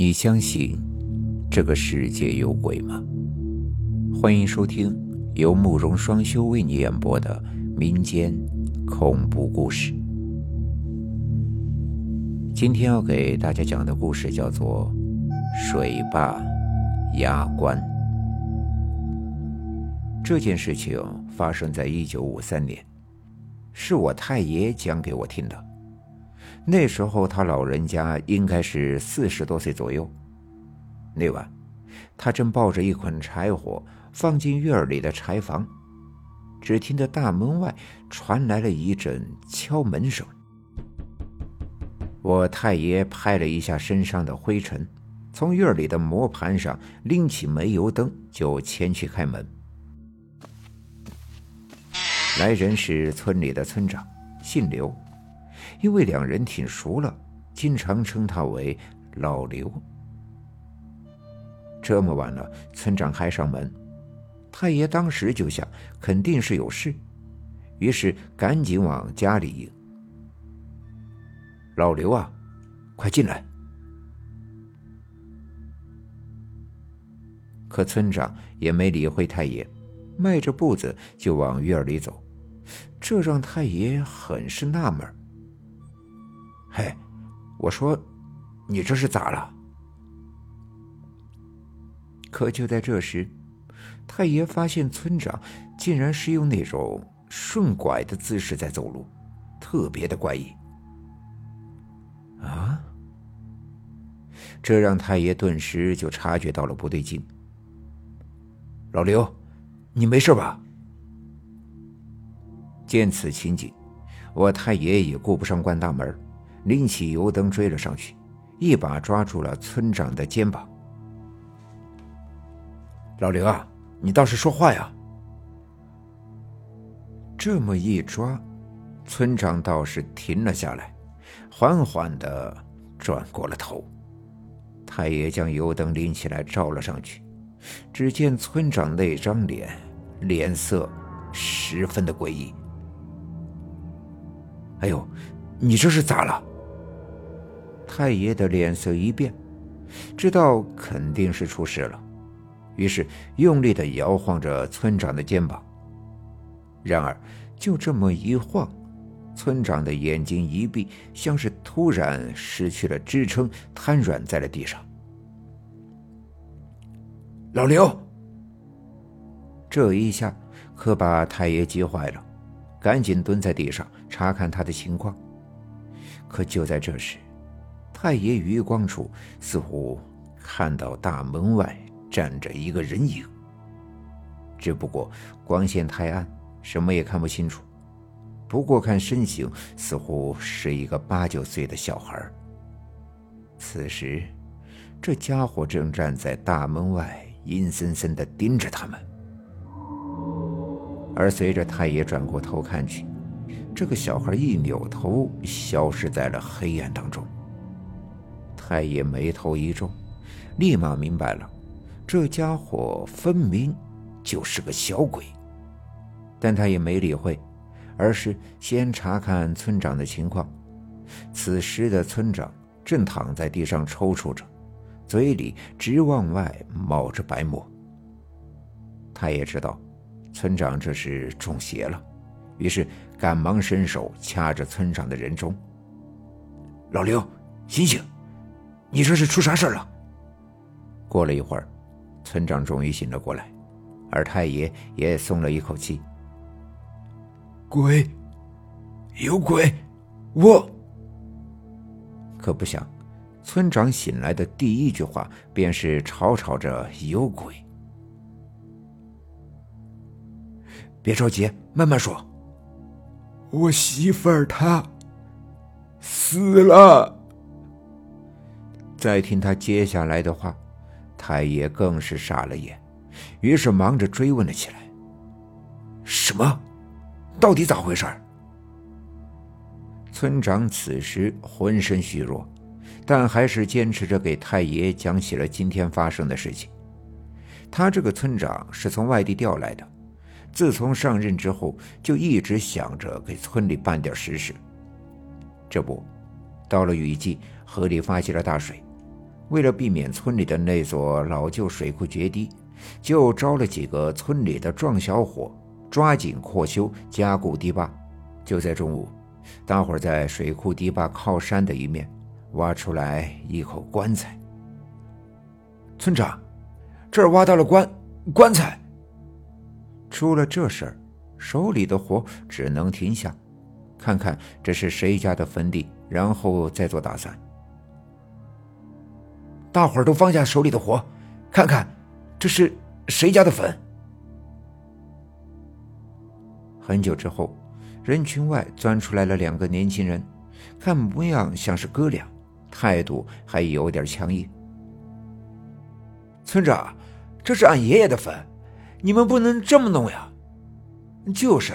你相信这个世界有鬼吗？欢迎收听由慕容双修为你演播的民间恐怖故事。今天要给大家讲的故事叫做《水坝压关》。这件事情发生在一九五三年，是我太爷讲给我听的。那时候他老人家应该是四十多岁左右。那晚，他正抱着一捆柴火放进院里的柴房，只听得大门外传来了一阵敲门声。我太爷拍了一下身上的灰尘，从院里的磨盘上拎起煤油灯，就前去开门。来人是村里的村长，姓刘。因为两人挺熟了，经常称他为老刘。这么晚了，村长还上门，太爷当时就想肯定是有事，于是赶紧往家里迎。老刘啊，快进来！可村长也没理会太爷，迈着步子就往院里走，这让太爷很是纳闷。嘿，我说，你这是咋了？可就在这时，太爷发现村长竟然是用那种顺拐的姿势在走路，特别的怪异。啊！这让太爷顿时就察觉到了不对劲。老刘，你没事吧？见此情景，我太爷也顾不上关大门。拎起油灯追了上去，一把抓住了村长的肩膀。老刘啊，你倒是说话呀！这么一抓，村长倒是停了下来，缓缓的转过了头。太爷将油灯拎起来照了上去，只见村长那张脸，脸色十分的诡异。哎呦，你这是咋了？太爷的脸色一变，知道肯定是出事了，于是用力的摇晃着村长的肩膀。然而，就这么一晃，村长的眼睛一闭，像是突然失去了支撑，瘫软在了地上。老刘，这一下可把太爷急坏了，赶紧蹲在地上查看他的情况。可就在这时，太爷余光处似乎看到大门外站着一个人影，只不过光线太暗，什么也看不清楚。不过看身形，似乎是一个八九岁的小孩。此时，这家伙正站在大门外，阴森森地盯着他们。而随着太爷转过头看去，这个小孩一扭头，消失在了黑暗当中。太爷眉头一皱，立马明白了，这家伙分明就是个小鬼。但他也没理会，而是先查看村长的情况。此时的村长正躺在地上抽搐着，嘴里直往外冒着白沫。他也知道村长这是中邪了，于是赶忙伸手掐着村长的人中。老刘，醒醒！你这是出啥事了？过了一会儿，村长终于醒了过来，而太爷也松了一口气。鬼，有鬼！我可不想，村长醒来的第一句话便是吵吵着有鬼。别着急，慢慢说。我媳妇儿她死了。再听他接下来的话，太爷更是傻了眼，于是忙着追问了起来：“什么？到底咋回事？”村长此时浑身虚弱，但还是坚持着给太爷讲起了今天发生的事情。他这个村长是从外地调来的，自从上任之后，就一直想着给村里办点实事。这不，到了雨季，河里发起了大水。为了避免村里的那座老旧水库决堤，就招了几个村里的壮小伙，抓紧扩修加固堤坝。就在中午，大伙在水库堤坝靠山的一面挖出来一口棺材。村长，这儿挖到了棺棺材。出了这事儿，手里的活只能停下，看看这是谁家的坟地，然后再做打算。大伙儿都放下手里的活，看看这是谁家的坟。很久之后，人群外钻出来了两个年轻人，看模样像是哥俩，态度还有点强硬。村长，这是俺爷爷的坟，你们不能这么弄呀！就是，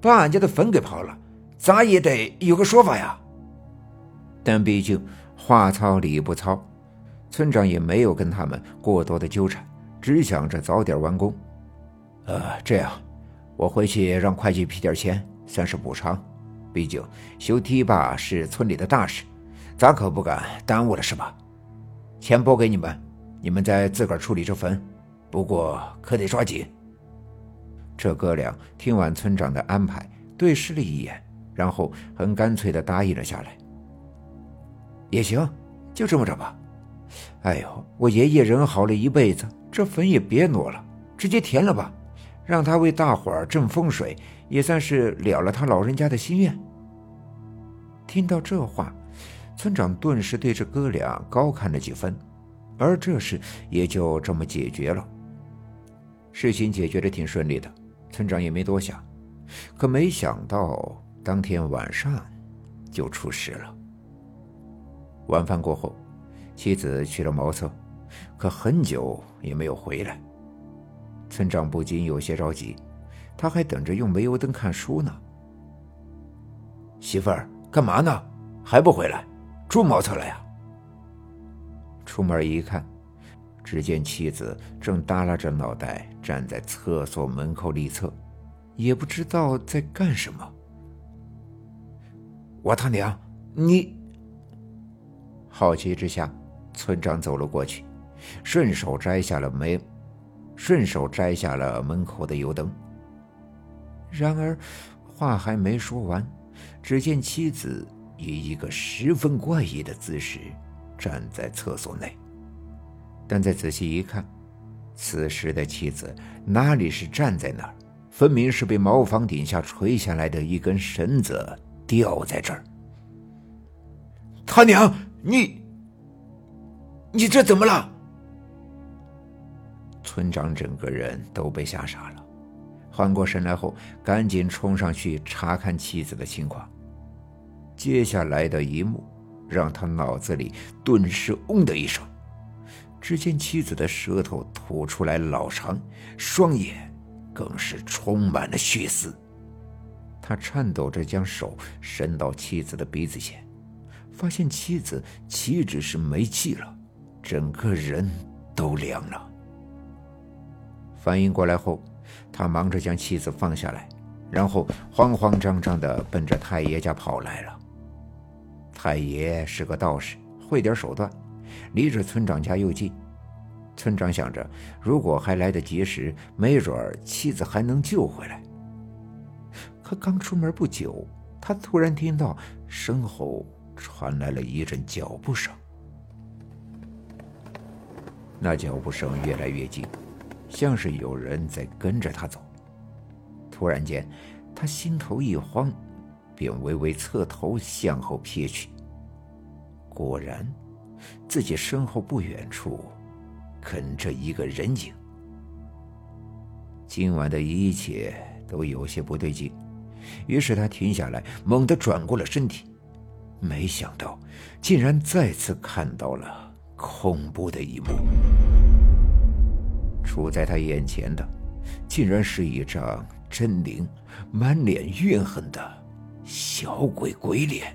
把俺家的坟给刨了，咱也得有个说法呀。但毕竟话糙理不糙。村长也没有跟他们过多的纠缠，只想着早点完工。呃，这样，我回去让会计批点钱，算是补偿。毕竟修堤坝是村里的大事，咱可不敢耽误了，是吧？钱拨给你们，你们再自个儿处理这坟，不过可得抓紧。这哥俩听完村长的安排，对视了一眼，然后很干脆的答应了下来。也行，就这么着吧。哎呦，我爷爷人好了一辈子，这坟也别挪了，直接填了吧，让他为大伙儿镇风水，也算是了了他老人家的心愿。听到这话，村长顿时对这哥俩高看了几分，而这事也就这么解决了。事情解决的挺顺利的，村长也没多想，可没想到当天晚上就出事了。晚饭过后。妻子去了茅厕，可很久也没有回来。村长不禁有些着急，他还等着用煤油灯看书呢。媳妇儿，干嘛呢？还不回来？住茅厕了呀？出门一看，只见妻子正耷拉着脑袋站在厕所门口立侧，也不知道在干什么。我他娘，你！好奇之下。村长走了过去，顺手摘下了门，顺手摘下了门口的油灯。然而，话还没说完，只见妻子以一个十分怪异的姿势站在厕所内。但再仔细一看，此时的妻子哪里是站在那儿，分明是被茅房顶下垂下来的一根绳子吊在这儿。他娘，你！你这怎么了？村长整个人都被吓傻了，缓过神来后，赶紧冲上去查看妻子的情况。接下来的一幕让他脑子里顿时“嗡”的一声，只见妻子的舌头吐出来老长，双眼更是充满了血丝。他颤抖着将手伸到妻子的鼻子前，发现妻子岂止是没气了。整个人都凉了。反应过来后，他忙着将妻子放下来，然后慌慌张张地奔着太爷家跑来了。太爷是个道士，会点手段，离着村长家又近。村长想着，如果还来得及时，没准儿妻子还能救回来。可刚出门不久，他突然听到身后传来了一阵脚步声。那脚步声越来越近，像是有人在跟着他走。突然间，他心头一慌，便微微侧头向后瞥去。果然，自己身后不远处跟着一个人影。今晚的一切都有些不对劲，于是他停下来，猛地转过了身体，没想到竟然再次看到了。恐怖的一幕，处在他眼前的，竟然是一张狰狞、满脸怨恨的小鬼鬼脸。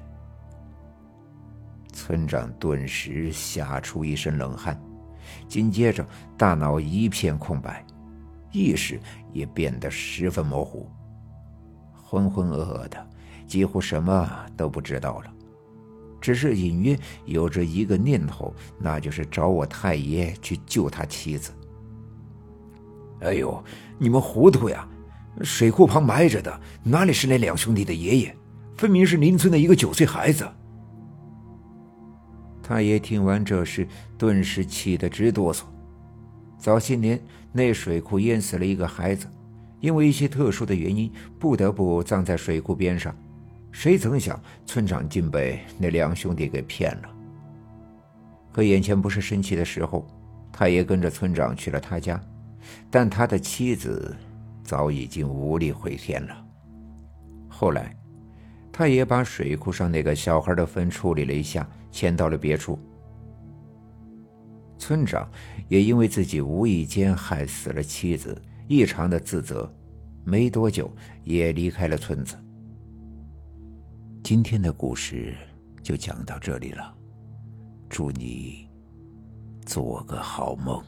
村长顿时吓出一身冷汗，紧接着大脑一片空白，意识也变得十分模糊，浑浑噩噩的，几乎什么都不知道了。只是隐约有着一个念头，那就是找我太爷去救他妻子。哎呦，你们糊涂呀！水库旁埋着的哪里是那两兄弟的爷爷，分明是邻村的一个九岁孩子。太爷听完这事，顿时气得直哆嗦。早些年，那水库淹死了一个孩子，因为一些特殊的原因，不得不葬在水库边上。谁曾想，村长竟被那两兄弟给骗了。可眼前不是生气的时候，太爷跟着村长去了他家，但他的妻子早已经无力回天了。后来，太爷把水库上那个小孩的坟处理了一下，迁到了别处。村长也因为自己无意间害死了妻子，异常的自责，没多久也离开了村子。今天的故事就讲到这里了，祝你做个好梦。